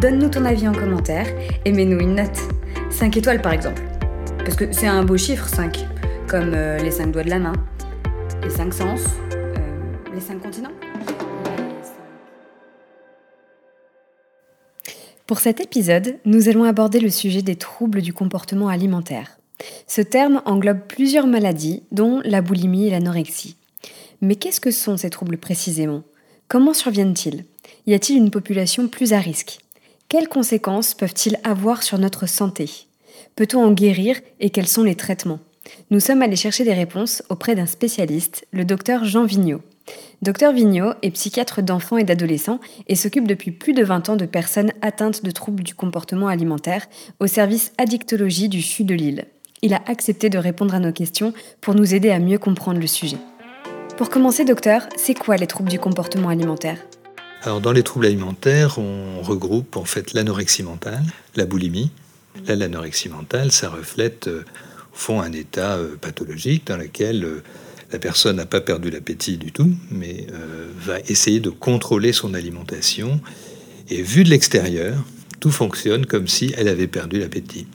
donne-nous ton avis en commentaire et mets-nous une note. 5 étoiles par exemple. Parce que c'est un beau chiffre 5, comme euh, les 5 doigts de la main, les 5 sens, euh, les 5 continents. Pour cet épisode, nous allons aborder le sujet des troubles du comportement alimentaire. Ce terme englobe plusieurs maladies, dont la boulimie et l'anorexie. Mais qu'est-ce que sont ces troubles précisément? Comment surviennent-ils? Y a-t-il une population plus à risque? Quelles conséquences peuvent-ils avoir sur notre santé? Peut-on en guérir et quels sont les traitements? Nous sommes allés chercher des réponses auprès d'un spécialiste, le docteur Jean Vigneault. Docteur Vigneault est psychiatre d'enfants et d'adolescents et s'occupe depuis plus de 20 ans de personnes atteintes de troubles du comportement alimentaire au service addictologie du CHU de Lille. Il a accepté de répondre à nos questions pour nous aider à mieux comprendre le sujet. Pour commencer, docteur, c'est quoi les troubles du comportement alimentaire? Alors, dans les troubles alimentaires, on regroupe en fait l'anorexie mentale, la boulimie. Là, l'anorexie mentale, ça reflète euh, au fond un état euh, pathologique dans lequel euh, la personne n'a pas perdu l'appétit du tout, mais va essayer de contrôler son alimentation. Et vu de l'extérieur, tout fonctionne comme si elle avait perdu l'appétit.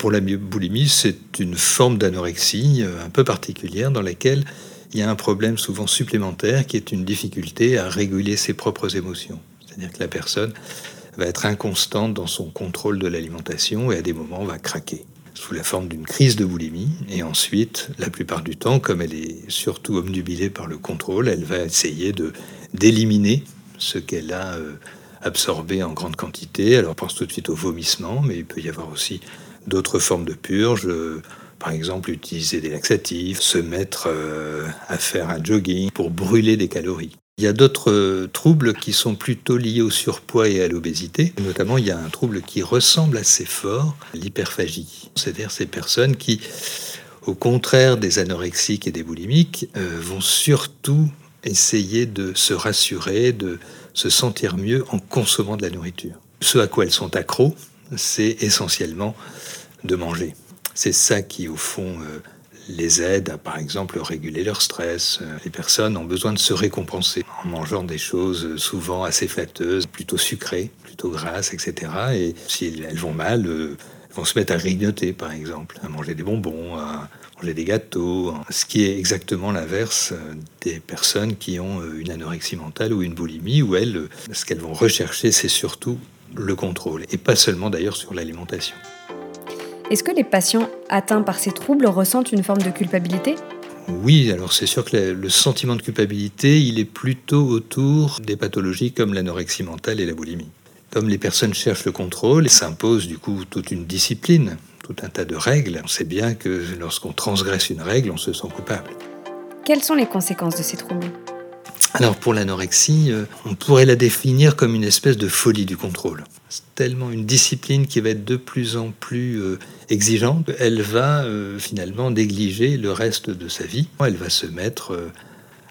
Pour la boulimie, c'est une forme d'anorexie un peu particulière dans laquelle il y a un problème souvent supplémentaire qui est une difficulté à réguler ses propres émotions. C'est-à-dire que la personne va être inconstante dans son contrôle de l'alimentation et à des moments va craquer sous la forme d'une crise de boulimie. Et ensuite, la plupart du temps, comme elle est surtout omnubilée par le contrôle, elle va essayer de d'éliminer ce qu'elle a euh, absorbé en grande quantité. Alors, pense tout de suite au vomissement, mais il peut y avoir aussi d'autres formes de purge. Par exemple, utiliser des laxatifs, se mettre euh, à faire un jogging pour brûler des calories. Il y a d'autres euh, troubles qui sont plutôt liés au surpoids et à l'obésité. Notamment, il y a un trouble qui ressemble assez fort à l'hyperphagie. C'est-à-dire ces personnes qui, au contraire des anorexiques et des boulimiques, euh, vont surtout essayer de se rassurer, de se sentir mieux en consommant de la nourriture. Ce à quoi elles sont accros, c'est essentiellement de manger. C'est ça qui, au fond, euh, les aide à, par exemple, réguler leur stress. Euh, les personnes ont besoin de se récompenser en mangeant des choses euh, souvent assez flatteuses, plutôt sucrées, plutôt grasses, etc. Et si elles vont mal, elles vont se mettre à grignoter, par exemple, à manger des bonbons, à manger des gâteaux, hein. ce qui est exactement l'inverse des personnes qui ont une anorexie mentale ou une boulimie, où elles, ce qu'elles vont rechercher, c'est surtout le contrôle, et pas seulement d'ailleurs sur l'alimentation. Est-ce que les patients atteints par ces troubles ressentent une forme de culpabilité? Oui, alors c'est sûr que le sentiment de culpabilité, il est plutôt autour des pathologies comme l'anorexie mentale et la boulimie. Comme les personnes cherchent le contrôle, s'impose du coup toute une discipline, tout un tas de règles. On sait bien que lorsqu'on transgresse une règle, on se sent coupable. Quelles sont les conséquences de ces troubles? Alors pour l'anorexie, euh, on pourrait la définir comme une espèce de folie du contrôle. C'est tellement une discipline qui va être de plus en plus euh, exigeante, elle va euh, finalement négliger le reste de sa vie. Elle va se mettre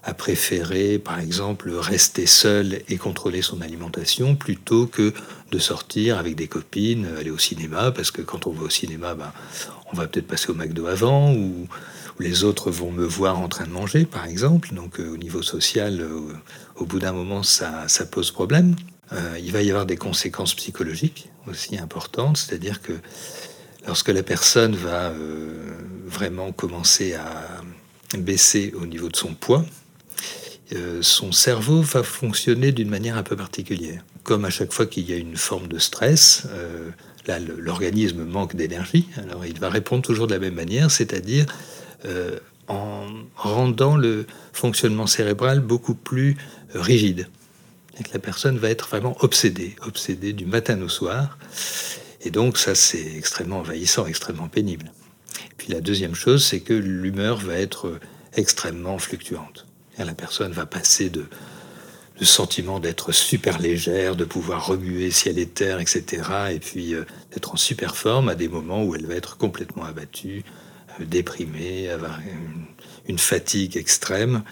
à préférer, par exemple, rester seule et contrôler son alimentation plutôt que de sortir avec des copines, aller au cinéma, parce que quand on va au cinéma, ben, on va peut-être passer au McDo avant, ou les autres vont me voir en train de manger, par exemple. Donc euh, au niveau social, euh, au bout d'un moment, ça, pose problème. Euh, il va y avoir des conséquences psychologiques aussi importantes, c'est-à-dire que lorsque la personne va vraiment commencer à baisser au niveau de son poids, son cerveau va fonctionner d'une manière un peu particulière. Comme à chaque fois qu'il y a une forme de stress, là l'organisme manque d'énergie, alors il va répondre toujours de la même manière, c'est-à-dire euh, en rendant le fonctionnement cérébral beaucoup plus rigide. La personne va être vraiment obsédée, obsédée du matin au soir. Et donc ça, c'est extrêmement envahissant, extrêmement pénible. Et puis la deuxième chose, c'est que l'humeur va être extrêmement fluctuante. Et la personne va passer de le sentiment d'être super légère, de pouvoir remuer ciel et terre, etc. Et puis euh, d'être en super forme à des moments où elle va être complètement abattue, euh, déprimée, avoir une, fatigue extrême.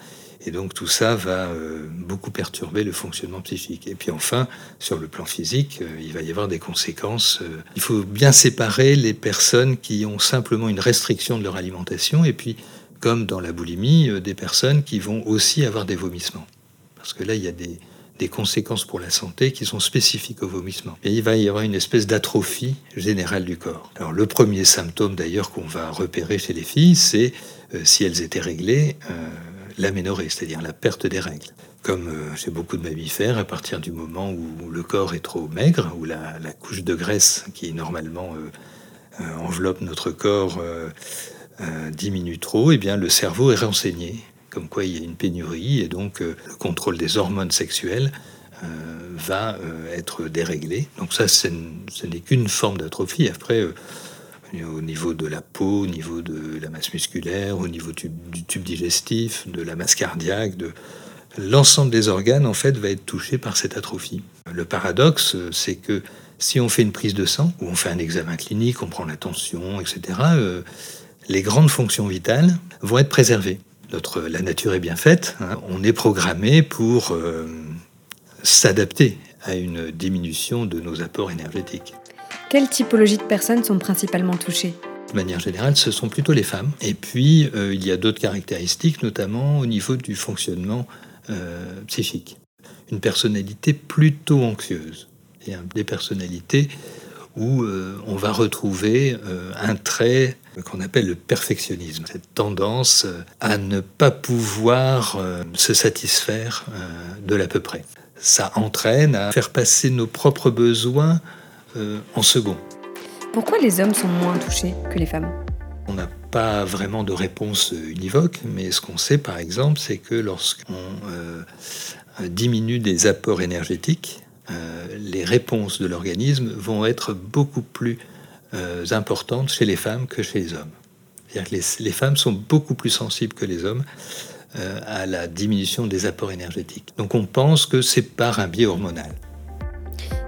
Et donc tout ça va euh, beaucoup perturber le fonctionnement psychique. Et puis enfin, sur le plan physique, il va y avoir des conséquences. il faut bien séparer les personnes qui ont simplement une restriction de leur alimentation et puis, comme dans la boulimie, des personnes qui vont aussi avoir des vomissements parce que là, il y a des, conséquences pour la santé qui sont spécifiques au vomissement. Il va y avoir une espèce d'atrophie générale du corps. Alors le premier symptôme d'ailleurs qu'on va repérer chez les filles, c'est euh, si elles étaient réglées, euh, l'aménorrhée, c'est-à-dire la perte des règles. Comme euh, chez beaucoup de mammifères, à partir du moment où le corps est trop maigre, où la, couche de graisse qui normalement enveloppe notre corps diminue trop, eh bien le cerveau est renseigné comme quoi il y a une pénurie et donc euh, le contrôle des hormones sexuelles euh, va euh, être déréglé. Donc ça, ce n'est qu'une forme d'atrophie. Après, au niveau de la peau, au niveau de la masse musculaire, au niveau du, tube digestif, de la masse cardiaque, de l'ensemble des organes en fait va être touché par cette atrophie. Le paradoxe, c'est que si on fait une prise de sang ou on fait un examen clinique, on prend la tension, etc., les grandes fonctions vitales vont être préservées la nature est bien faite. Hein. on est programmé pour euh, s'adapter à une diminution de nos apports énergétiques. Quelle typologie de personnes sont principalement touchées? De manière générale, ce sont plutôt les femmes. Et puis, euh, il y a d'autres caractéristiques, notamment au niveau du fonctionnement euh, psychique. Une personnalité plutôt anxieuse et des personnalités où on va retrouver un trait qu'on appelle le perfectionnisme, cette tendance euh, à ne pas pouvoir euh, se satisfaire euh, de l'à peu près. Ça entraîne à faire passer nos propres besoins en second. Pourquoi les hommes sont moins touchés que les femmes? On n'a pas vraiment de réponse univoque, mais ce qu'on sait par exemple, c'est que lorsqu'on diminue des apports énergétiques, les réponses de l'organisme vont être beaucoup plus euh, importantes chez les femmes que chez les hommes. C'est-à-dire que les, femmes sont beaucoup plus sensibles que les hommes euh, à la diminution des apports énergétiques. Donc on pense que c'est par un biais hormonal.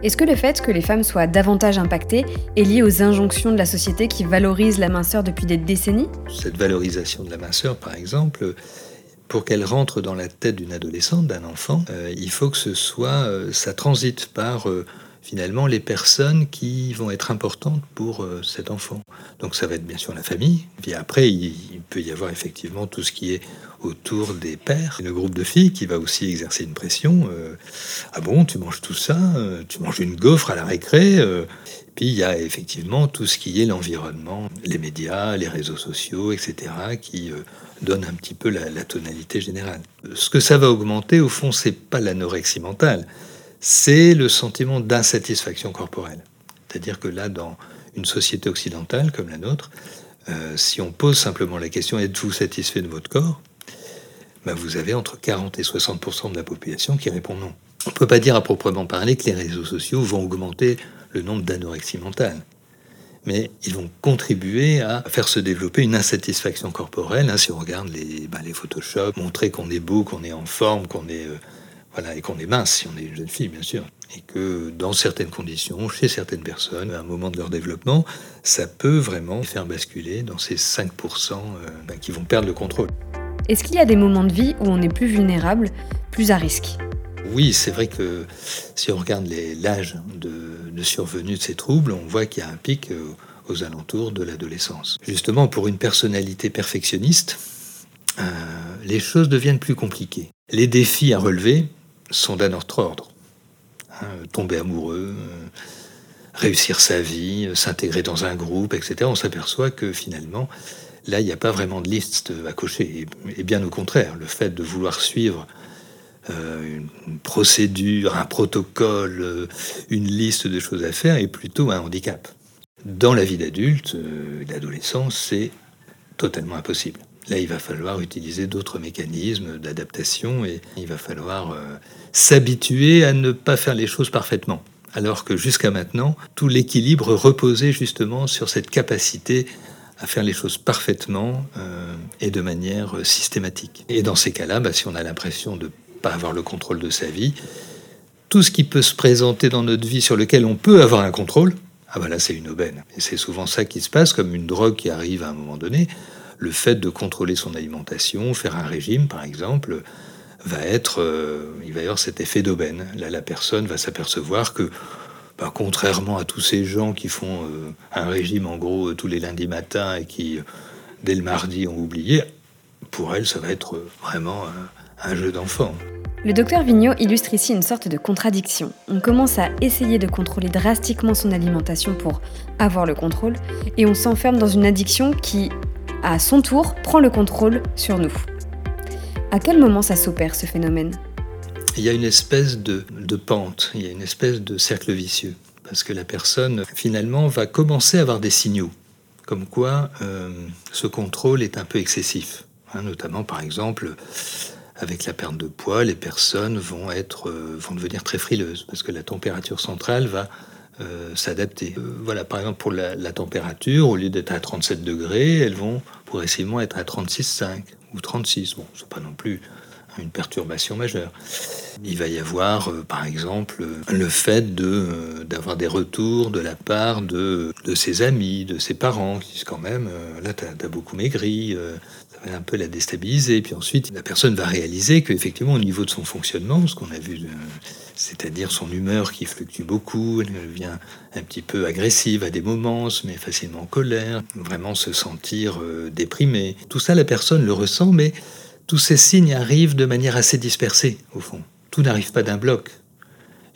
Est-ce que le fait que les femmes soient davantage impactées est lié aux injonctions de la société qui valorise la minceur depuis des décennies? Cette valorisation de la minceur, par exemple, pour qu'elle rentre dans la tête d'une adolescente, d'un enfant, euh, il faut que ce soit, ça transite par finalement les personnes qui vont être importantes pour euh, cet enfant. Donc ça va être bien sûr la famille, puis après il, peut y avoir effectivement tout ce qui est autour des pères, le groupe de filles qui va aussi exercer une pression. Euh, ah bon, tu manges tout ça, euh, tu manges une gaufre à la récré. puis il y a effectivement tout ce qui est l'environnement, les médias, les réseaux sociaux, etc., qui donnent un petit peu la, la tonalité générale. Ce que ça va augmenter, au fond, c'est pas l'anorexie mentale c'est le sentiment d'insatisfaction corporelle. C'est-à-dire que là, dans une société occidentale comme la nôtre, euh, si on pose simplement la question êtes-vous satisfait de votre corps? Ben Vous avez entre 40 et 60% de la population qui répond non. On ne peut pas dire à proprement parler que les réseaux sociaux vont augmenter le nombre d'anorexie mentale. Mais ils vont contribuer à faire se développer une insatisfaction corporelle. Hein, si on regarde les, ben, Photoshop, montrer qu'on est beau, qu'on est en forme, qu'on est euh, voilà, et qu'on est mince si on est une jeune fille, bien sûr. Et que dans certaines conditions, chez certaines personnes, à un moment de leur développement, ça peut vraiment faire basculer dans ces 5% euh, ben, qui vont perdre le contrôle. Est-ce qu'il y a des moments de vie où on est plus vulnérable, plus à risque? Oui, c'est vrai que si on regarde l'âge de, survenue de ces troubles, on voit qu'il y a un pic euh, aux alentours de l'adolescence. Justement, pour une personnalité perfectionniste, euh, les choses deviennent plus compliquées. Les défis à relever, sont d'un autre ordre. Hein, tomber amoureux, euh, réussir sa vie, euh, s'intégrer dans un groupe, etc. On s'aperçoit que finalement, là, il n'y a pas vraiment de liste à cocher. Et, bien au contraire, le fait de vouloir suivre euh, une procédure, un protocole, une liste de choses à faire est plutôt un handicap. Dans la vie d'adulte, l'adolescence, c'est totalement impossible. Là, il va falloir utiliser d'autres mécanismes d'adaptation et il va falloir euh, s'habituer à ne pas faire les choses parfaitement. Alors que jusqu'à maintenant, tout l'équilibre reposait justement sur cette capacité à faire les choses parfaitement euh, et de manière systématique. Et dans ces cas-là, bah, si on a l'impression de pas avoir le contrôle de sa vie. Tout ce qui peut se présenter dans notre vie sur lequel on peut avoir un contrôle, ah ben là c'est une aubaine. Et c'est souvent ça qui se passe, comme une drogue qui arrive à un moment donné. Le fait de contrôler son alimentation, faire un régime par exemple, va être, euh, il va y avoir cet effet d'aubaine. Là la personne va s'apercevoir que bah, contrairement à tous ces gens qui font euh, un régime en gros tous les lundis matins et qui dès le mardi ont oublié, pour elle ça va être vraiment un jeu d'enfant. Le docteur Vigneault illustre ici une sorte de contradiction. On commence à essayer de contrôler drastiquement son alimentation pour avoir le contrôle, et on s'enferme dans une addiction qui, à son tour, prend le contrôle sur nous. À quel moment ça s'opère ce phénomène? Il y a une espèce de, pente, il y a une espèce de cercle vicieux, parce que la personne finalement va commencer à avoir des signaux, comme quoi euh, ce contrôle est un peu excessif, hein, notamment par exemple avec la perte de poids, les personnes vont, être, euh, vont devenir très frileuses parce que la température centrale va euh, s'adapter. Euh, voilà, par exemple, pour la, température, au lieu d'être à 37 degrés, elles vont progressivement être à 36,5 ou 36. Bon, c'est pas non plus une perturbation majeure. Il va y avoir, par exemple, le fait de, d'avoir des retours de la part de, de, ses amis, de ses parents, qui disent quand même, là, tu as, beaucoup maigri, un peu la déstabiliser. Puis ensuite, la personne va réaliser qu'effectivement, au niveau de son fonctionnement, ce qu'on a vu, euh, c'est-à-dire son humeur qui fluctue beaucoup, elle devient un petit peu agressive à des moments, se met facilement en colère, vraiment se sentir euh, déprimé. Tout ça, la personne le ressent, mais tous ces signes arrivent de manière assez dispersée, au fond. Tout n'arrive pas d'un bloc.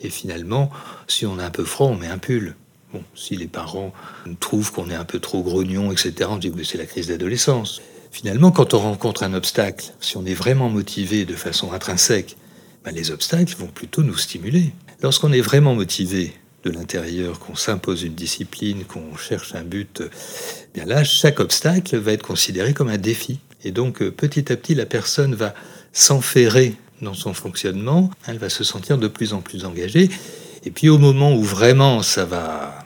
Et finalement, si on a un peu froid, on met un pull. Bon, si les parents trouvent qu'on est un peu trop grognon, etc., on dit que c'est la crise d'adolescence. Finalement, quand on rencontre un obstacle, si on est vraiment motivé de façon intrinsèque, ben, les obstacles vont plutôt nous stimuler. Lorsqu'on est vraiment motivé de l'intérieur, qu'on s'impose une discipline, qu'on cherche un but, eh bien là, chaque obstacle va être considéré comme un défi. Et donc, euh, petit à petit, la personne va s'enferrer dans son fonctionnement, elle va se sentir de plus en plus engagée. Et puis, au moment où vraiment ça va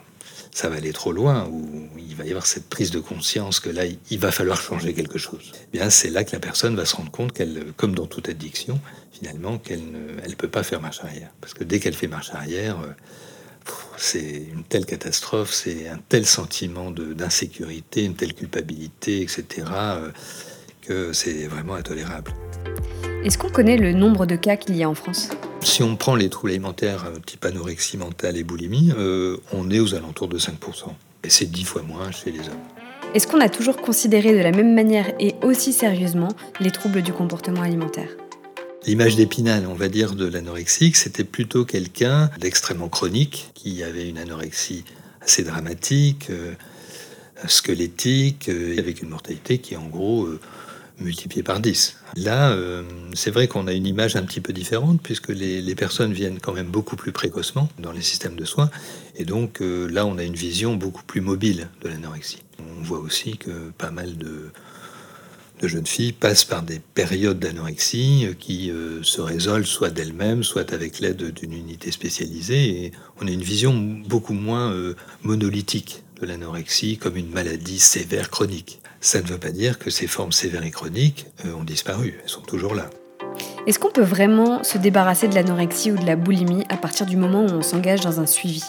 ça va aller trop loin, où il va y avoir cette prise de conscience que là, il va falloir changer quelque chose. Eh bien, c'est là que la personne va se rendre compte qu'elle, comme dans toute addiction, finalement, qu'elle ne elle peut pas faire marche arrière. Parce que dès qu'elle fait marche arrière, euh, c'est une telle catastrophe, c'est un tel sentiment d'insécurité, une telle culpabilité, etc., euh, que c'est vraiment intolérable. Est-ce qu'on connaît le nombre de cas qu'il y a en France? Si on prend les troubles alimentaires euh, type anorexie mentale et boulimie, euh, on est aux alentours de 5%. Et c'est 10 fois moins chez les hommes. Est-ce qu'on a toujours considéré de la même manière et aussi sérieusement les troubles du comportement alimentaire? L'image d'épinal, on va dire, de l'anorexique, c'était plutôt quelqu'un d'extrêmement chronique, qui avait une anorexie assez dramatique, euh, squelettique, avec une mortalité qui, en gros, multiplié par 10. Là, euh, c'est vrai qu'on a une image un petit peu différente puisque les, personnes viennent quand même beaucoup plus précocement dans les systèmes de soins. Et donc euh, là, on a une vision beaucoup plus mobile de l'anorexie. On voit aussi que pas mal de, jeunes filles passent par des périodes d'anorexie qui euh, se résolvent soit d'elles-mêmes, soit avec l'aide d'une unité spécialisée. Et on a une vision beaucoup moins monolithique l'anorexie comme une maladie sévère chronique. Ça ne veut pas dire que ces formes sévères et chroniques euh, ont disparu, elles sont toujours là. Est-ce qu'on peut vraiment se débarrasser de l'anorexie ou de la boulimie à partir du moment où on s'engage dans un suivi?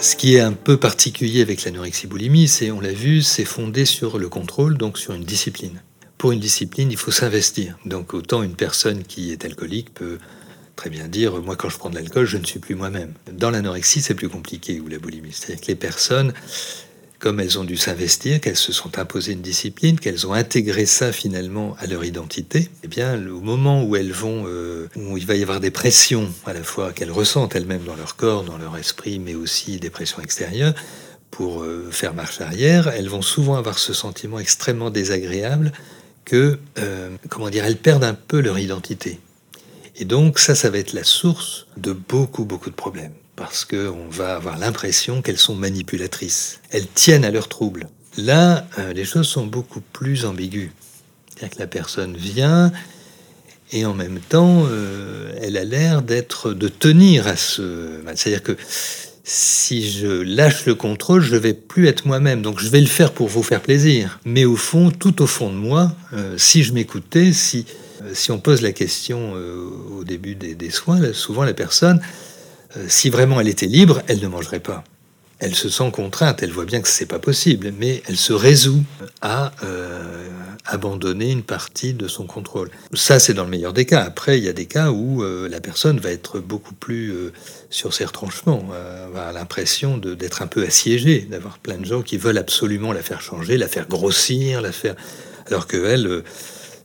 Ce qui est un peu particulier avec l'anorexie-boulimie, c'est, on l'a vu, c'est fondé sur le contrôle, donc sur une discipline. Pour une discipline, il faut s'investir. Donc autant une personne qui est alcoolique peut très bien dire, moi quand je prends de l'alcool, je ne suis plus moi-même. Dans l'anorexie, c'est plus compliqué, ou la boulimie. C'est-à-dire que les personnes, comme elles ont dû s'investir, qu'elles se sont imposées une discipline, qu'elles ont intégré ça finalement à leur identité, eh bien, au moment où elles vont, euh, où il va y avoir des pressions à la fois qu'elles ressentent elles-mêmes dans leur corps, dans leur esprit, mais aussi des pressions extérieures, pour euh, faire marche arrière, elles vont souvent avoir ce sentiment extrêmement désagréable que, euh, comment dire, elles perdent un peu leur identité. Et donc ça, ça va être la source de beaucoup, beaucoup de problèmes parce qu'on va avoir l'impression qu'elles sont manipulatrices. Elles tiennent à leurs troubles. Là, euh, les choses sont beaucoup plus ambiguës. C'est-à-dire que la personne vient et en même temps, euh, elle a l'air d'être, de tenir à ce. C'est-à-dire que si je lâche le contrôle, je vais plus être moi-même. Donc je vais le faire pour vous faire plaisir. Mais au fond, tout au fond de moi, euh, si je m'écoutais, si si on pose la question au début des, soins, souvent la personne, si vraiment elle était libre, elle ne mangerait pas elle se sent contrainte, elle voit bien que ce n'est pas possible, mais elle se résout à euh, abandonner une partie de son contrôle. Ça, c'est dans le meilleur des cas. Après, il y a des cas où euh, la personne va être beaucoup plus euh, sur ses retranchements, avoir l'impression d'être un peu assiégée, d'avoir plein de gens qui veulent absolument la faire changer, la faire grossir, la faire... alors qu'elle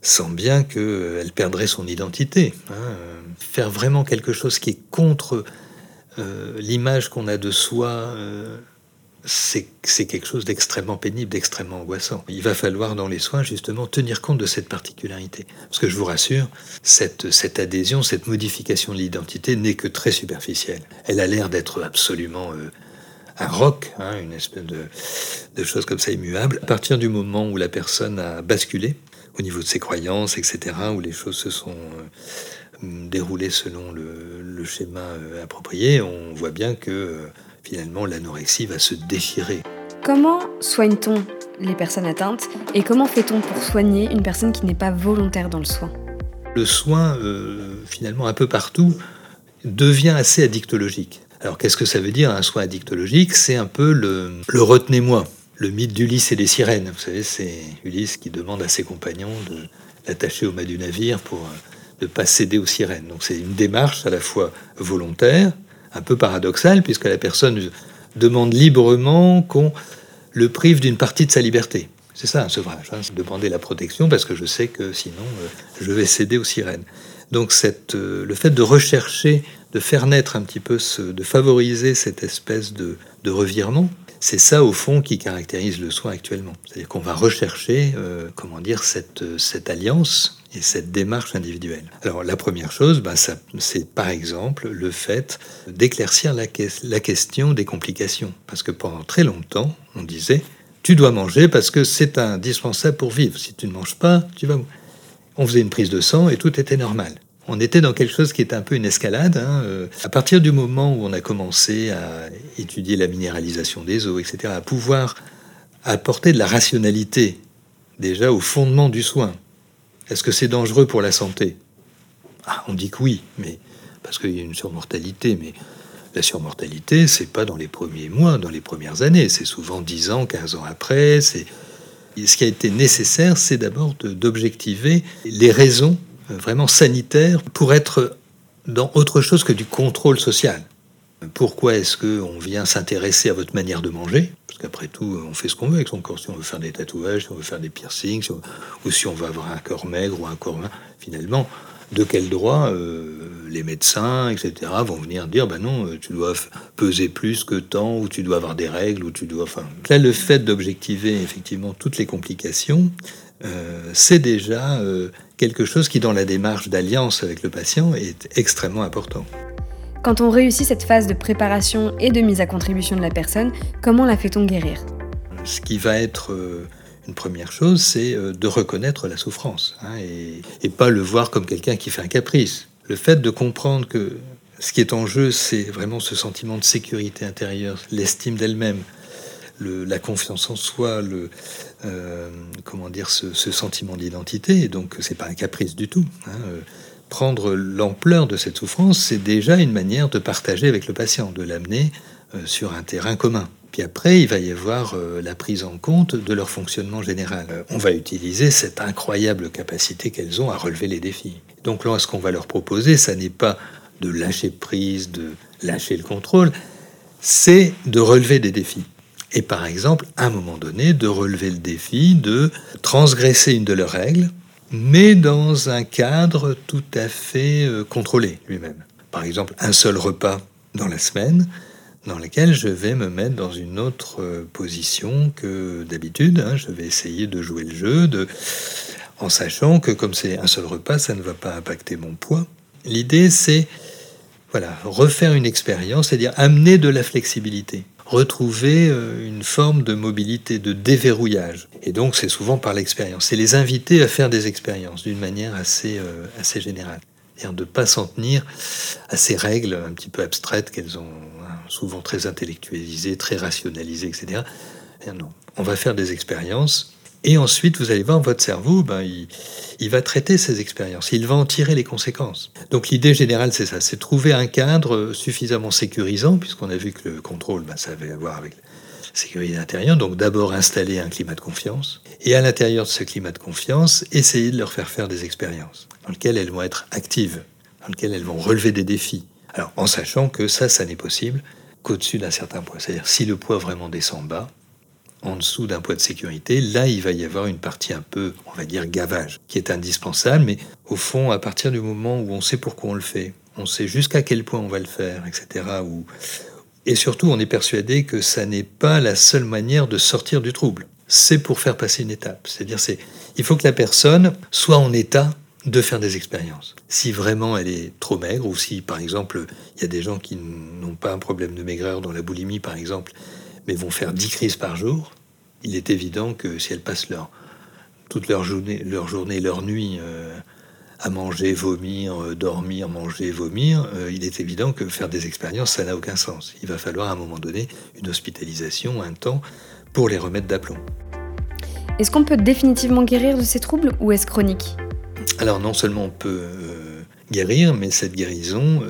sent bien qu'elle perdrait son identité. Hein. Faire vraiment quelque chose qui est contre euh, l'image qu'on a de soi, euh, c'est quelque chose d'extrêmement pénible, d'extrêmement angoissant. Il va falloir dans les soins justement tenir compte de cette particularité. Parce que je vous rassure, cette, adhésion, cette modification de l'identité n'est que très superficielle. Elle a l'air d'être absolument euh, un roc, hein, une espèce de chose comme ça immuable. À partir du moment où la personne a basculé au niveau de ses croyances, etc., où les choses se sont déroulées selon le, le schéma euh, approprié, on voit bien que euh, finalement l'anorexie va se déchirer. Comment soigne-t-on les personnes atteintes et comment fait-on pour soigner une personne qui n'est pas volontaire dans le soin? Le soin, euh, finalement, un peu partout, devient assez addictologique. Alors qu'est-ce que ça veut dire un soin addictologique? C'est un peu le, le retenez-moi, le mythe d'Ulysse et des sirènes. Vous savez, c'est Ulysse qui demande à ses compagnons de l'attacher au mât du navire pour de pas céder aux sirènes. Donc c'est une démarche à la fois volontaire, un peu paradoxale, puisque la personne demande librement qu'on le prive d'une partie de sa liberté. C'est ça un sevrage, hein, demander la protection parce que je sais que sinon euh, je vais céder aux sirènes. Donc cette, euh, le fait de rechercher, de faire naître un petit peu, de favoriser cette espèce de, revirement, c'est ça au fond qui caractérise le soin actuellement. C'est-à-dire qu'on va rechercher, euh, comment dire, cette alliance et cette démarche individuelle. Alors la première chose, ben, c'est par exemple le fait d'éclaircir la, question des complications. Parce que pendant très longtemps, on disait, tu dois manger parce que c'est indispensable pour vivre. Si tu ne manges pas, tu vas... On faisait une prise de sang et tout était normal. On était dans quelque chose qui était un peu une escalade. Hein, euh. À partir du moment où on a commencé à étudier la minéralisation des eaux, etc., à pouvoir apporter de la rationalité déjà au fondement du soin, est-ce que c'est dangereux pour la santé? Ah, On dit que oui, mais parce qu'il y a une surmortalité, mais la surmortalité, c'est pas dans les premiers mois, dans les premières années, c'est souvent 10 ans, 15 ans après. C'est ce qui a été nécessaire, c'est d'abord d'objectiver les raisons euh, vraiment sanitaires pour être dans autre chose que du contrôle social. Pourquoi est-ce qu'on vient s'intéresser à votre manière de manger? Parce qu'après tout, on fait ce qu'on veut avec son corps. Si on veut faire des tatouages, si on veut faire des piercings, ou si on veut avoir un corps maigre ou un corps mince, finalement, de quel droit euh, les médecins, etc., vont venir dire ben non, euh, tu dois peser plus que tant, ou tu dois avoir des règles, ou tu dois. Enfin, là, le fait d'objectiver effectivement toutes les complications, euh, c'est déjà quelque chose qui, dans la démarche d'alliance avec le patient, est extrêmement important. Quand on réussit cette phase de préparation et de mise à contribution de la personne, comment la fait-on guérir? Ce qui va être euh, une première chose, c'est euh, de reconnaître la souffrance hein, et, pas le voir comme quelqu'un qui fait un caprice. Le fait de comprendre que ce qui est en jeu, c'est vraiment ce sentiment de sécurité intérieure, l'estime d'elle-même, la confiance en soi, le, euh, comment dire, ce, sentiment d'identité. Donc, c'est pas un caprice du tout. Hein, prendre l'ampleur de cette souffrance, c'est déjà une manière de partager avec le patient, de l'amener euh, sur un terrain commun. Puis après, il va y avoir euh, la prise en compte de leur fonctionnement général. Euh, on va utiliser cette incroyable capacité qu'elles ont à relever les défis. Donc là, ce qu'on va leur proposer, ça n'est pas de lâcher prise, de lâcher le contrôle, c'est de relever des défis. Et par exemple, à un moment donné, de relever le défi de transgresser une de leurs règles mais dans un cadre tout à fait euh, contrôlé lui-même. Par exemple, un seul repas dans la semaine, dans lequel je vais me mettre dans une autre euh, position que d'habitude. Hein. Je vais essayer de jouer le jeu, en sachant que comme c'est un seul repas, ça ne va pas impacter mon poids. L'idée, c'est voilà, refaire une expérience, c'est-à-dire amener de la flexibilité retrouver euh, une forme de mobilité, de déverrouillage. Et donc c'est souvent par l'expérience. C'est les inviter à faire des expériences d'une manière assez, euh, assez générale. C'est-à-dire de ne pas s'en tenir à ces règles un petit peu abstraites qu'elles ont hein, souvent très intellectualisées, très rationalisées, etc. non, on va faire des expériences Et ensuite, vous allez voir, votre cerveau, ben, il, va traiter ces expériences, il va en tirer les conséquences. Donc l'idée générale, c'est ça, c'est trouver un cadre suffisamment sécurisant, puisqu'on a vu que le contrôle, ben, ça avait à voir avec la sécurité intérieure. Donc d'abord installer un climat de confiance, et à l'intérieur de ce climat de confiance, essayer de leur faire faire des expériences, dans lesquelles elles vont être actives, dans lesquelles elles vont relever des défis. Alors en sachant que ça, ça n'est possible qu'au-dessus d'un certain poids. C'est-à-dire si le poids vraiment descend bas, en dessous d'un poids de sécurité, là, il va y avoir une partie un peu, on va dire, gavage, qui est indispensable, mais au fond, à partir du moment où on sait pourquoi on le fait, on sait jusqu'à quel point on va le faire, etc., ou, et surtout, on est persuadé que ça n'est pas la seule manière de sortir du trouble. C'est pour faire passer une étape. C'est-à-dire, c'est, il faut que la personne soit en état de faire des expériences. Si vraiment elle est trop maigre, ou si, par exemple, il y a des gens qui n'ont pas un problème de maigreur dans la boulimie, par exemple, mais vont faire 10 crises par jour, il est évident que si elles passent leur, toute leur journée, leur, journée, leur nuit euh, à manger, vomir, euh, dormir, manger, vomir, euh, il est évident que faire des expériences, ça n'a aucun sens. Il va falloir à un moment donné une hospitalisation, un temps, pour les remettre d'aplomb. Est-ce qu'on peut définitivement guérir de ces troubles ou est-ce chronique? Alors non seulement on peut guérir, mais cette guérison,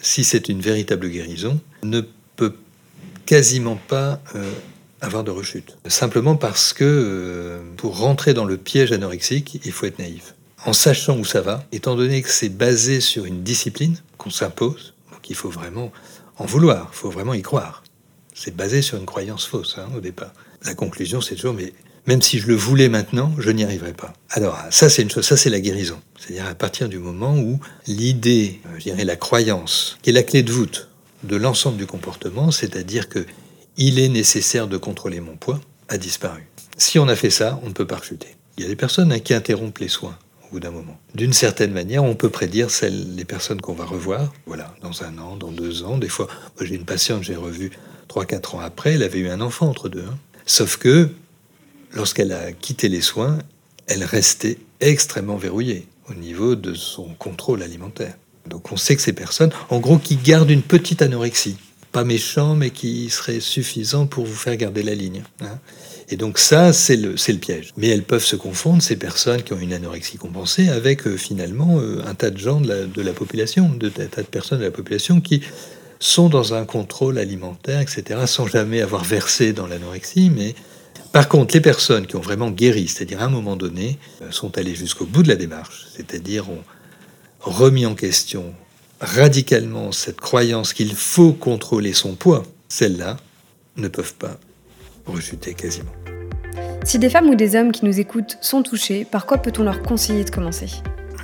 si c'est une véritable guérison, ne peut quasiment pas euh, avoir de rechute. Simplement parce que euh, pour rentrer dans le piège anorexique, il faut être naïf. En sachant où ça va, étant donné que c'est basé sur une discipline qu'on s'impose, donc il faut vraiment en vouloir, il faut vraiment y croire. C'est basé sur une croyance fausse hein, au départ. La conclusion, c'est toujours, mais même si je le voulais maintenant, je n'y arriverai pas. Alors ça, c'est une chose, ça c'est la guérison. C'est-à-dire à partir du moment où l'idée, euh, je dirais la croyance, qui est la clé de voûte de l'ensemble du comportement, c'est-à-dire que il est nécessaire de contrôler mon poids, a disparu. Si on a fait ça, on ne peut pas rechuter. Il y a des personnes hein, qui interrompent les soins au bout d'un moment. D'une certaine manière, on peut prédire celles, les personnes qu'on va revoir, voilà, dans un an, dans deux ans. Des fois, j'ai une patiente, j'ai revu trois, quatre ans après, elle avait eu un enfant entre deux. Hein. Sauf que, lorsqu'elle a quitté les soins, elle restait extrêmement verrouillée au niveau de son contrôle alimentaire. Donc on sait que ces personnes, en gros, qui gardent une petite anorexie, pas méchant, mais qui serait suffisant pour vous faire garder la ligne. Hein. Et donc ça, c'est le, piège. Mais elles peuvent se confondre, ces personnes qui ont une anorexie compensée, avec euh, finalement euh, un tas de gens de la, de la population, de, un tas de personnes de la population qui sont dans un contrôle alimentaire, etc., sans jamais avoir versé dans l'anorexie, mais par contre, les personnes qui ont vraiment guéri, c'est-à-dire à un moment donné, euh, sont allées jusqu'au bout de la démarche, c'est-à-dire ont remis en question radicalement cette croyance qu'il faut contrôler son poids, celles-là ne peuvent pas rechuter quasiment. Si des femmes ou des hommes qui nous écoutent sont touchés, par quoi peut-on leur conseiller de commencer?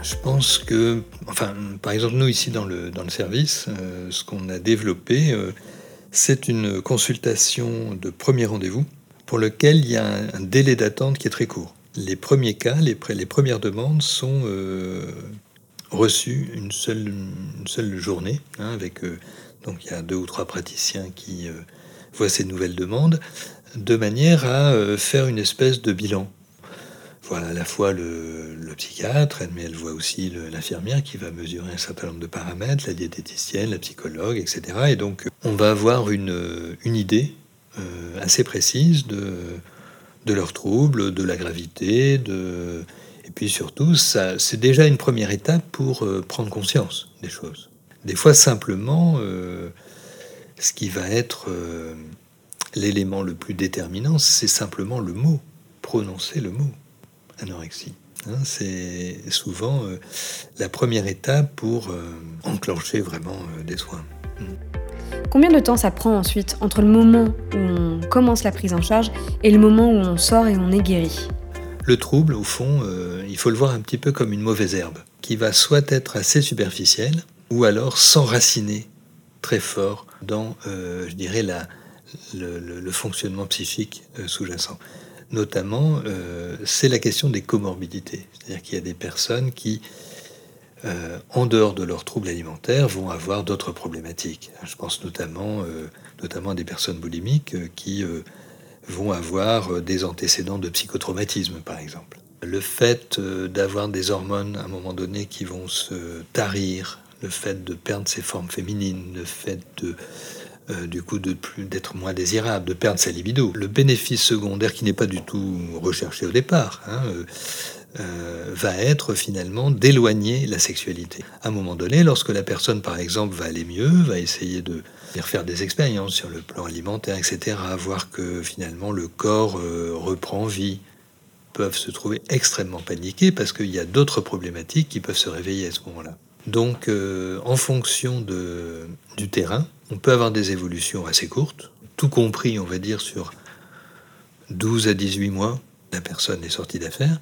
Je pense que, enfin, par exemple, nous ici dans le, dans le service, euh, ce qu'on a développé, euh, c'est une consultation de premier rendez-vous pour lequel il y a un, délai d'attente qui est très court. Les premiers cas, les, les premières demandes sont euh, reçu une seule, une seule journée, hein, avec euh, donc il y a deux ou trois praticiens qui euh, voient ces nouvelles demandes, de manière à euh, faire une espèce de bilan. Voilà à la fois le, psychiatre, mais elle voit aussi l'infirmière qui va mesurer un certain nombre de paramètres, la diététicienne, la psychologue, etc. Et donc on va avoir une, une idée assez précise de, de leurs troubles, de la gravité, de, puis surtout, c'est déjà une première étape pour euh, prendre conscience des choses. Des fois, simplement, euh, ce qui va être euh, l'élément le plus déterminant, c'est simplement le mot, prononcer le mot, anorexie. Hein, c'est souvent la première étape pour enclencher vraiment des soins. Combien de temps ça prend ensuite entre le moment où on commence la prise en charge et le moment où on sort et on est guéri? Le trouble, au fond, euh, il faut le voir un petit peu comme une mauvaise herbe, qui va soit être assez superficielle, ou alors s'enraciner très fort dans, euh, je dirais, la, le, fonctionnement psychique euh, sous-jacent. Notamment, c'est la question des comorbidités. C'est-à-dire qu'il y a des personnes qui, en dehors de leurs troubles alimentaires, vont avoir d'autres problématiques. Je pense notamment, notamment à des personnes boulimiques qui vont avoir euh, des antécédents de psychotraumatisme, par exemple. Le fait euh, d'avoir des hormones à un moment donné qui vont se tarir, le fait de perdre ses formes féminines, le fait de euh, du coup d'être moins désirable, de perdre sa libido. Le bénéfice secondaire qui n'est pas du tout recherché au départ hein, va être finalement d'éloigner la sexualité. À un moment donné, lorsque la personne par exemple va aller mieux, va essayer de faire des expériences sur le plan alimentaire, etc., voir que finalement le corps reprend vie, peuvent se trouver extrêmement paniqués parce qu'il y a d'autres problématiques qui peuvent se réveiller à ce moment-là. Donc, en fonction de, du terrain, on peut avoir des évolutions assez courtes, tout compris, on va dire, sur 12 à 18 mois, la personne est sortie d'affaires,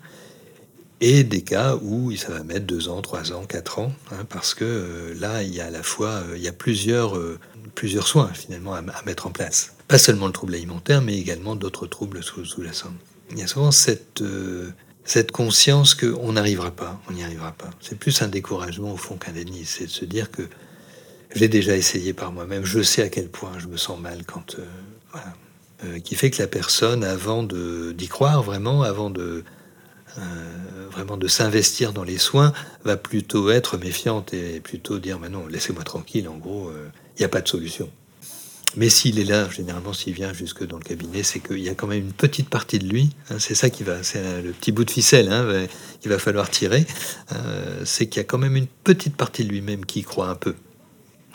et des cas où ça va mettre 2 ans, 3 ans, 4 ans, hein, parce que euh, là, il y a à la fois euh, il y a plusieurs, euh, plusieurs soins finalement à, mettre en place. Pas seulement le trouble alimentaire, mais également d'autres troubles sous-jacents. Il y a souvent cette, cette conscience qu'on n'arrivera pas, on n'y arrivera pas. C'est plus un découragement au fond qu'un déni, c'est de se dire que j'ai déjà essayé par moi-même. Je sais à quel point je me sens mal quand. Euh, voilà. Euh, qui fait que la personne, avant d'y croire vraiment, avant de euh, vraiment de s'investir dans les soins, va plutôt être méfiante et plutôt dire "Mais non, laissez-moi tranquille. En gros, il n'y a pas de solution." Mais s'il est là, généralement, s'il vient jusque dans le cabinet, c'est qu'il y a quand même une petite partie de lui. Hein, c'est ça qui va, c'est le petit bout de ficelle hein, qu'il va falloir tirer. c'est qu'il y a quand même une petite partie de lui-même qui croit un peu.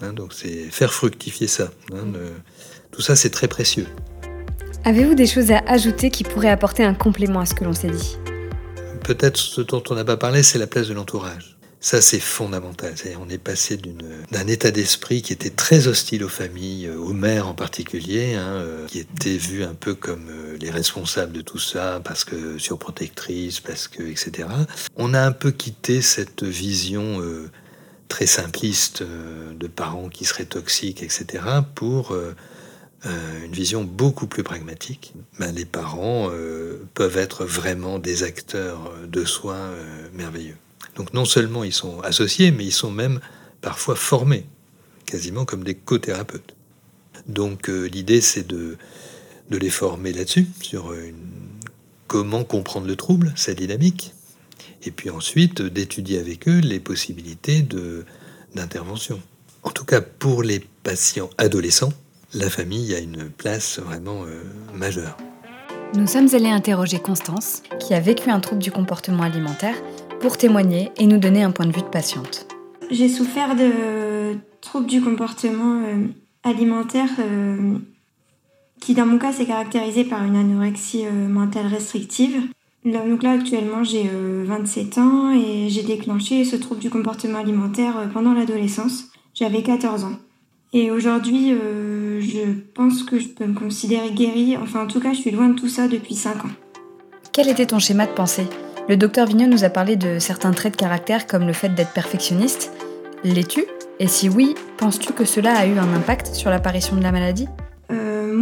Hein, donc c'est faire fructifier ça. Hein, tout ça, c'est très précieux. Avez-vous des choses à ajouter qui pourraient apporter un complément à ce que l'on s'est dit? Peut-être ce dont on n'a pas parlé, c'est la place de l'entourage. Ça, c'est fondamental. on est passé d'un état d'esprit qui était très hostile aux familles, euh, aux mères en particulier, hein, euh, qui étaient vues un peu comme euh, les responsables de tout ça, parce que surprotectrices, parce que, etc. On a un peu quitté cette vision très simpliste de parents qui seraient toxiques, etc., pour une vision beaucoup plus pragmatique. Ben, les parents peuvent être vraiment des acteurs de soins merveilleux. Donc non seulement ils sont associés, mais ils sont même parfois formés, quasiment comme des co-thérapeutes. Donc l'idée c'est de, de les former là-dessus, sur comment comprendre le trouble, sa dynamique, et puis ensuite d'étudier avec eux les possibilités d'intervention. En tout cas, pour les patients adolescents, la famille a une place vraiment euh, majeure. Nous sommes allés interroger Constance, qui a vécu un trouble du comportement alimentaire, pour témoigner et nous donner un point de vue de patiente. J'ai souffert de troubles du comportement euh, alimentaire euh, qui, dans mon cas, s'est caractérisé par une anorexie mentale restrictive. Donc là, actuellement, j'ai 27 euh, ans et j'ai déclenché ce trouble du comportement alimentaire euh, pendant l'adolescence. J'avais 14 ans. Et aujourd'hui, euh, je pense que je peux me considérer guérie. Enfin, en tout cas, je suis loin de tout ça depuis 5 ans. Quel était ton schéma de pensée? Le docteur Vignot nous a parlé de certains traits de caractère comme le fait d'être perfectionniste. L'es-tu? Et si oui, penses-tu que cela a eu un impact sur l'apparition de la maladie?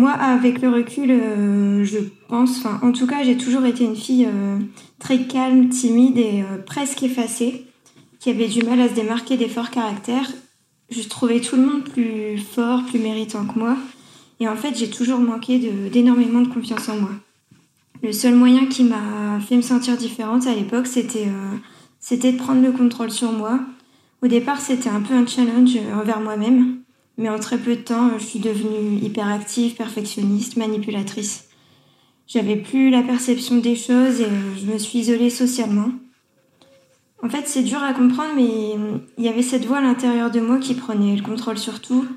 Moi, avec le recul, euh, je pense, en tout cas, j'ai toujours été une fille euh, très calme, timide et euh, presque effacée, qui avait du mal à se démarquer des forts caractères. Je trouvais tout le monde plus fort, plus méritant que moi. Et en fait, j'ai toujours manqué d'énormément de, confiance en moi. Le seul moyen qui m'a fait me sentir différente à l'époque, c'était c'était de prendre le contrôle sur moi. Au départ, c'était un peu un challenge envers moi-même. Mais en très peu de temps, je suis devenue hyperactive, perfectionniste, manipulatrice. J'avais plus la perception des choses et je me suis isolée socialement. En fait, c'est dur à comprendre, mais il y avait cette voix à l'intérieur de moi qui prenait le contrôle sur tout.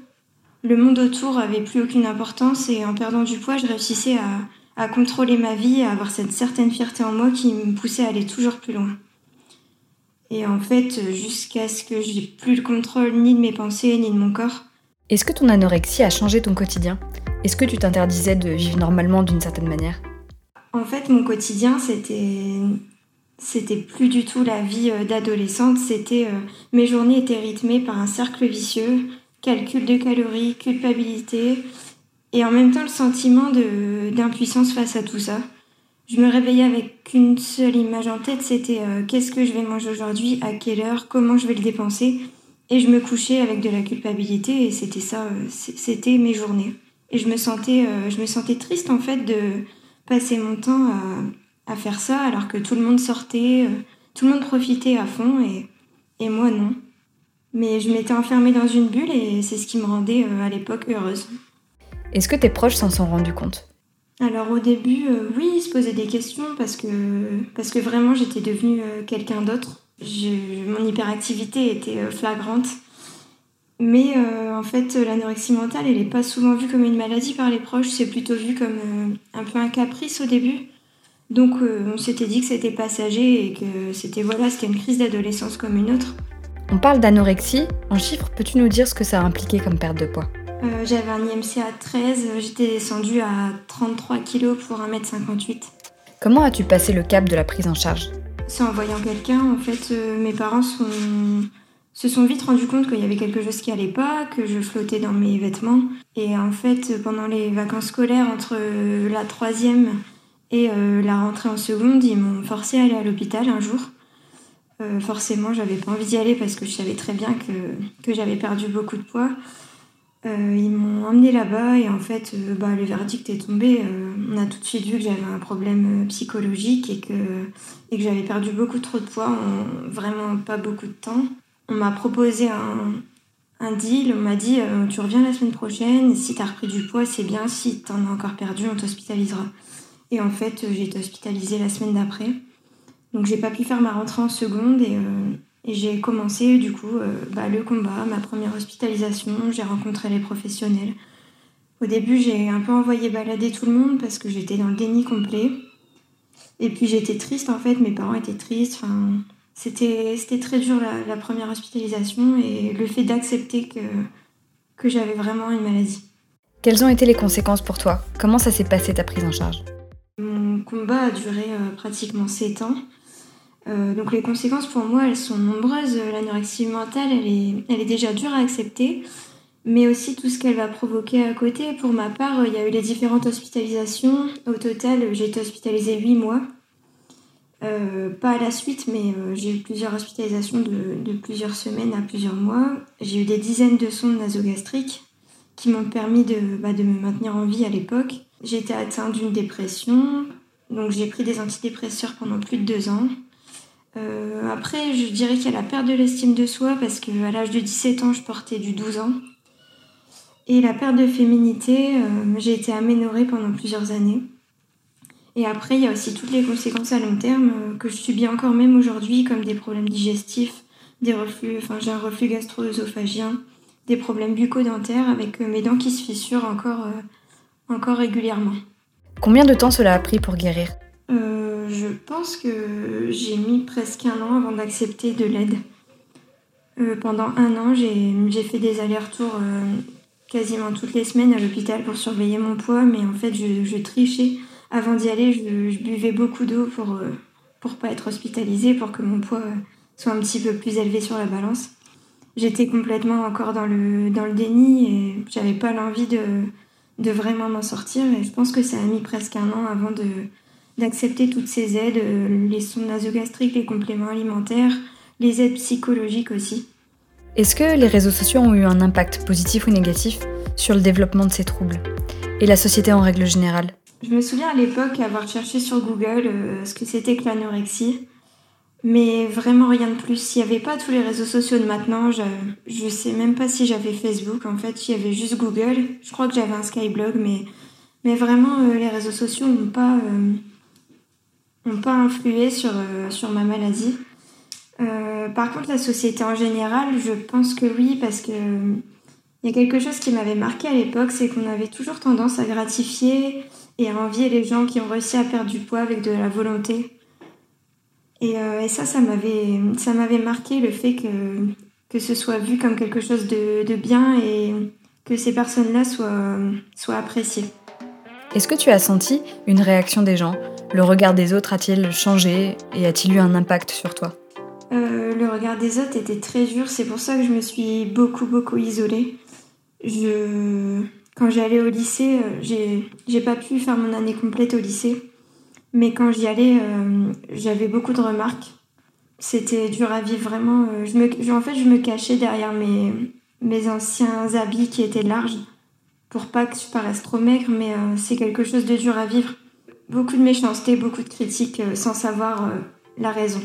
Le monde autour avait plus aucune importance et en perdant du poids, je réussissais à, à contrôler ma vie, à avoir cette certaine fierté en moi qui me poussait à aller toujours plus loin. Et en fait, jusqu'à ce que j'ai plus le contrôle ni de mes pensées ni de mon corps, est-ce que ton anorexie a changé ton quotidien? Est-ce que tu t'interdisais de vivre normalement d'une certaine manière? En fait, mon quotidien, c'était c'était plus du tout la vie euh, d'adolescente, c'était euh, mes journées étaient rythmées par un cercle vicieux, calcul de calories, culpabilité et en même temps le sentiment d'impuissance face à tout ça. Je me réveillais avec une seule image en tête, c'était euh, qu'est-ce que je vais manger aujourd'hui, à quelle heure, comment je vais le dépenser. Et je me couchais avec de la culpabilité et c'était ça, euh, c'était mes journées. Et je me sentais, euh, je me sentais triste en fait de passer mon temps à, faire ça alors que tout le monde sortait, tout le monde profitait à fond et moi non. Mais je m'étais enfermée dans une bulle et c'est ce qui me rendait à l'époque heureuse. Est-ce que tes proches s'en sont rendus compte? Alors au début, oui, ils se posaient des questions parce que, parce que vraiment j'étais devenue quelqu'un d'autre. mon hyperactivité était flagrante. Mais en fait, l'anorexie mentale, elle n'est pas souvent vue comme une maladie par les proches, c'est plutôt vu comme un peu un caprice au début. Donc on s'était dit que c'était passager et que c'était voilà, c'était une crise d'adolescence comme une autre. On parle d'anorexie. En chiffres, peux-tu nous dire ce que ça a impliqué comme perte de poids? Euh, j'avais un IMC à 13, j'étais descendue à 33 kg pour 1m58. Comment as-tu passé le cap de la prise en charge? C'est en voyant quelqu'un, en fait, euh, mes parents se sont vite rendus compte qu'il y avait quelque chose qui allait pas, que je flottais dans mes vêtements. Et en fait, pendant les vacances scolaires, entre la troisième et euh, la rentrée en seconde, ils m'ont forcé à aller à l'hôpital un jour. forcément, j'avais pas envie d'y aller parce que je savais très bien que, que j'avais perdu beaucoup de poids. Euh, ils m'ont emmené là-bas et en fait, euh, bah, le verdict est tombé. Euh, on a tout de suite vu que j'avais un problème psychologique et que, et que j'avais perdu beaucoup trop de poids en vraiment pas beaucoup de temps. On m'a proposé un, un deal, on m'a dit tu reviens la semaine prochaine, si tu as repris du poids c'est bien, si tu en as encore perdu on t'hospitalisera. Et en fait j'ai été hospitalisée la semaine d'après. Donc j'ai pas pu faire ma rentrée en seconde et et j'ai commencé du coup euh, bah, le combat, ma première hospitalisation, j'ai rencontré les professionnels. Au début, j'ai un peu envoyé balader tout le monde parce que j'étais dans le déni complet. Et puis j'étais triste en fait, mes parents étaient tristes. Enfin, c'était, c'était très dur la, première hospitalisation et le fait d'accepter que, que j'avais vraiment une maladie. Quelles ont été les conséquences pour toi? Comment ça s'est passé ta prise en charge? Mon combat a duré euh, pratiquement 7 ans. Euh, donc les conséquences pour moi, elles sont nombreuses. L'anorexie mentale, elle est, déjà dure à accepter, mais aussi tout ce qu'elle va provoquer à côté. Pour ma part, il y a eu les différentes hospitalisations. Au total, j'ai été hospitalisée 8 mois. Euh, pas à la suite, mais euh, j'ai eu plusieurs hospitalisations de, plusieurs semaines à plusieurs mois. J'ai eu des dizaines de sondes nasogastriques qui m'ont permis de, bah, de me maintenir en vie à l'époque. J'ai été atteinte d'une dépression, donc j'ai pris des antidépresseurs pendant plus de deux ans. Euh, après, je dirais qu'il y a la perte de l'estime de soi parce qu'à l'âge de 17 ans, je portais du 12 ans. Et la perte de féminité, euh, j'ai été aménorée pendant plusieurs années. Et après, il y a aussi toutes les conséquences à long terme euh, que je subis encore même aujourd'hui, comme des problèmes digestifs, des reflux, enfin j'ai un reflux gastro-œsophagien, des problèmes bucco-dentaires avec mes dents qui se fissurent encore, encore régulièrement. Combien de temps cela a pris pour guérir? Je pense que j'ai mis presque un an avant d'accepter de l'aide. Euh, pendant un an, j'ai fait des allers-retours euh, quasiment toutes les semaines à l'hôpital pour surveiller mon poids, mais en fait, je, trichais. Avant d'y aller, je, buvais beaucoup d'eau pour, euh, pas être hospitalisée, pour que mon poids soit un petit peu plus élevé sur la balance. J'étais complètement encore dans le, dans le déni et j'avais pas l'envie de, de vraiment m'en sortir. Et je pense que ça a mis presque un an avant de, d'accepter toutes ces aides, euh, les sondes nasogastriques, les compléments alimentaires, les aides psychologiques aussi. Est-ce que les réseaux sociaux ont eu un impact positif ou négatif sur le développement de ces troubles et la société en règle générale? Je me souviens à l'époque avoir cherché sur Google euh, ce que c'était que l'anorexie, mais vraiment rien de plus. Il n'y avait pas tous les réseaux sociaux de maintenant. Je, ne sais même pas si j'avais Facebook. En fait, il y avait juste Google. Je crois que j'avais un Skyblog, mais, mais vraiment, euh, les réseaux sociaux n'ont pas n'ont pas influé sur, euh, ma maladie. Euh, par contre, la société en général, je pense que oui, parce que il y a quelque chose qui m'avait marqué à l'époque, c'est qu'on avait toujours tendance à gratifier et à envier les gens qui ont réussi à perdre du poids avec de la volonté. Et, euh, ça, ça m'avait, marqué le fait que, ce soit vu comme quelque chose de, bien et que ces personnes-là soient appréciées. Est-ce que tu as senti une réaction des gens? Le regard des autres a-t-il changé et a-t-il eu un impact sur toi? Euh, Le regard des autres était très dur, c'est pour ça que je me suis beaucoup beaucoup isolée. Je... Quand j'allais au lycée, euh, j'ai... pas pu faire mon année complète au lycée, mais quand j'y allais, euh, j'avais beaucoup de remarques. C'était dur à vivre vraiment. En fait, je me cachais derrière mes, mes anciens habits qui étaient larges pour pas que je paraisse trop maigre, mais euh, c'est quelque chose de dur à vivre. Beaucoup de méchanceté, beaucoup de critiques euh, sans savoir euh, la raison.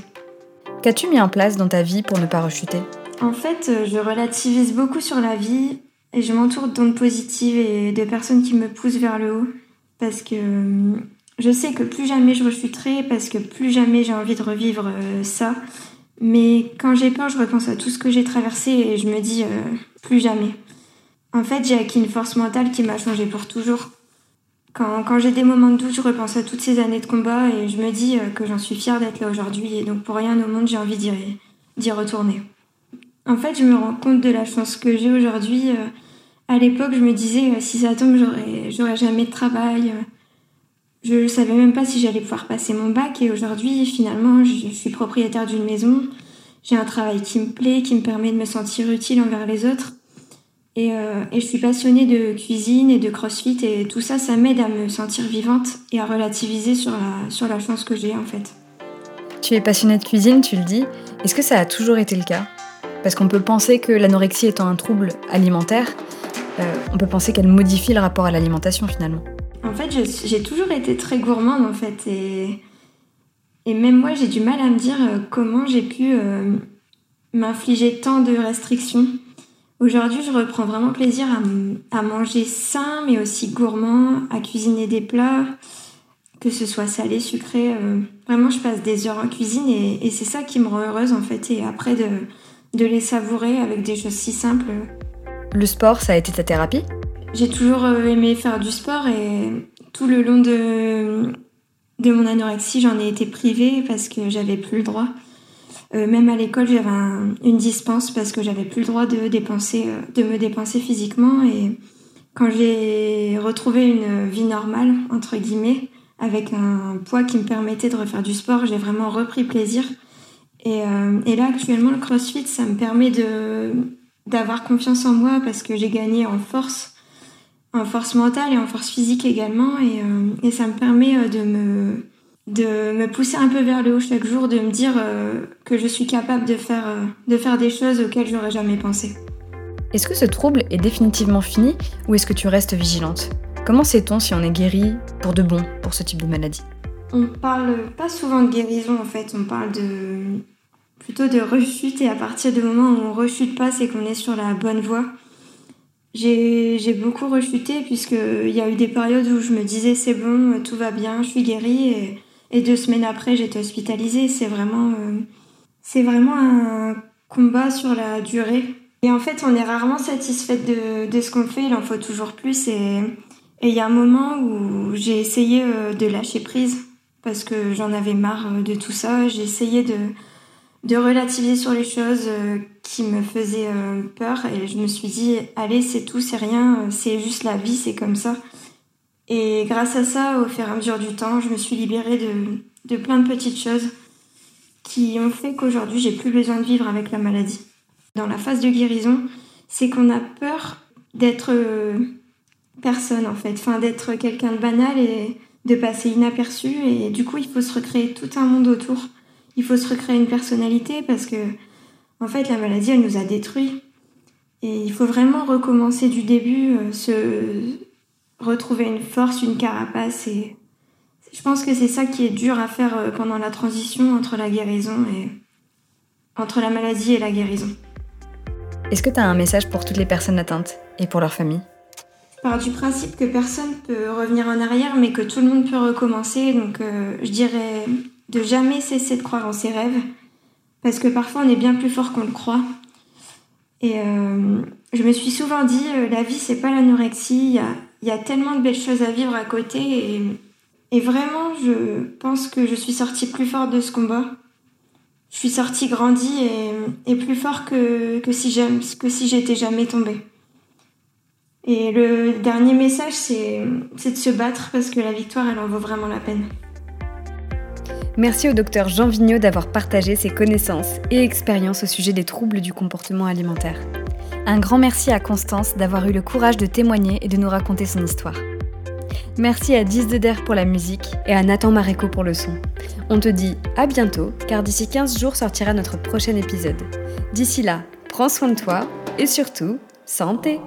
Qu'as-tu mis en place dans ta vie pour ne pas rechuter? En fait, je relativise beaucoup sur la vie et je m'entoure d'ondes positives et de personnes qui me poussent vers le haut parce que je sais que plus jamais je rechuterai parce que plus jamais j'ai envie de revivre ça. Mais quand j'ai peur, je repense à tout ce que j'ai traversé et je me dis plus jamais. En fait, j'ai acquis une force mentale qui m'a changé pour toujours. Quand, quand j'ai des moments de doute, je repense à toutes ces années de combat et je me dis euh, que j'en suis fière d'être là aujourd'hui et donc pour rien au monde, j'ai envie d'y retourner. En fait, je me rends compte de la chance que j'ai aujourd'hui. à l'époque, je me disais, si ça tombe, j'aurais jamais de travail je ne savais même pas si j'allais pouvoir passer mon bac et aujourd'hui, finalement, je suis propriétaire d'une maison. J'ai un travail qui me plaît, qui me permet de me sentir utile envers les autres. Et, euh, et je suis passionnée de cuisine et de crossfit et tout ça, ça m'aide à me sentir vivante et à relativiser sur la, sur la chance que j'ai en fait. Tu es passionnée de cuisine, tu le dis. Est-ce que ça a toujours été le cas? Parce qu'on peut penser que l'anorexie étant un trouble alimentaire, euh, on peut penser qu'elle modifie le rapport à l'alimentation finalement. En fait, j'ai toujours été très gourmande en fait et, et même moi j'ai du mal à me dire euh, comment j'ai pu euh, m'infliger tant de restrictions. Aujourd'hui, je reprends vraiment plaisir à, manger sain mais aussi gourmand, à cuisiner des plats, que ce soit salé, sucré. Euh, vraiment, je passe des heures en cuisine et, et c'est ça qui me rend heureuse en fait. Et après de, de les savourer avec des choses si simples. Le sport, ça a été ta thérapie? J'ai toujours euh, aimé faire du sport et tout le long de, de mon anorexie, j'en ai été privée parce que j'avais plus le droit. Euh, même à l'école, j'avais une dispense parce que j'avais plus le droit de dépenser, euh, de me dépenser physiquement. Et quand j'ai retrouvé une vie normale entre guillemets, avec un poids qui me permettait de refaire du sport, j'ai vraiment repris plaisir. Et, et, là, actuellement, le CrossFit, ça me permet d'avoir confiance en moi parce que j'ai gagné en force en force mentale et en force physique également. Et, euh, et ça me permet euh, de me, de me pousser un peu vers le haut chaque jour, de me dire euh, que je suis capable de faire, de faire des choses auxquelles j'aurais jamais pensé. Est-ce que ce trouble est définitivement fini ou est-ce que tu restes vigilante? Comment sait-on si on est guéri pour de bon pour ce type de maladie? On parle pas souvent de guérison en fait, on parle de plutôt de rechute. Et à partir du moment où on rechute pas, c'est qu'on est sur la bonne voie. J'ai beaucoup rechuté puisqu'il y a eu des périodes où je me disais c'est bon, tout va bien, je suis guérie. Et, et deux semaines après j'étais hospitalisée. C'est vraiment, euh, vraiment un combat sur la durée. Et en fait on est rarement satisfaite de, de ce qu'on fait, il en faut toujours plus et il y a un moment où j'ai essayé euh, de lâcher prise parce que j'en avais marre euh, de tout ça. J'ai essayé de, de relativiser sur les choses qui me faisaient peur et je me suis dit allez c'est tout c'est rien c'est juste la vie c'est comme ça et grâce à ça au fur et à mesure du temps je me suis libérée de, de plein de petites choses qui ont fait qu'aujourd'hui j'ai plus besoin de vivre avec la maladie. Dans la phase de guérison c'est qu'on a peur d'être personne en fait. Enfin d'être quelqu'un de banal et de passer inaperçu. Et du coup il faut se recréer tout un monde autour. Il faut se recréer une personnalité parce que, en fait, la maladie, elle nous a détruits. Et il faut vraiment recommencer du début, euh, se retrouver une force, une carapace. Et je pense que c'est ça qui est dur à faire euh, pendant la transition entre la guérison et entre la maladie et la guérison. Est-ce que tu as un message pour toutes les personnes atteintes et pour leurs familles Je pars du principe que personne peut revenir en arrière, mais que tout le monde peut recommencer. Donc euh, je dirais de jamais cesser de croire en ses rêves, parce que parfois on est bien plus fort qu'on le croit. Et euh, je me suis souvent dit, euh, la vie c'est pas l'anorexie, il y a, tellement de belles choses à vivre à côté, et, vraiment je pense que je suis sortie plus forte de ce combat. Je suis sortie grandie et, plus fort que, que si j'étais jamais tombée. Et le dernier message, c'est de se battre parce que la victoire, elle en vaut vraiment la peine. Merci au docteur Jean Vigneault d'avoir partagé ses connaissances et expériences au sujet des troubles du comportement alimentaire. Un grand merci à Constance d'avoir eu le courage de témoigner et de nous raconter son histoire. Merci à 10 de pour la musique et à Nathan Maréco pour le son. On te dit à bientôt car d'ici 15 jours sortira notre prochain épisode. D'ici là, prends soin de toi et surtout, santé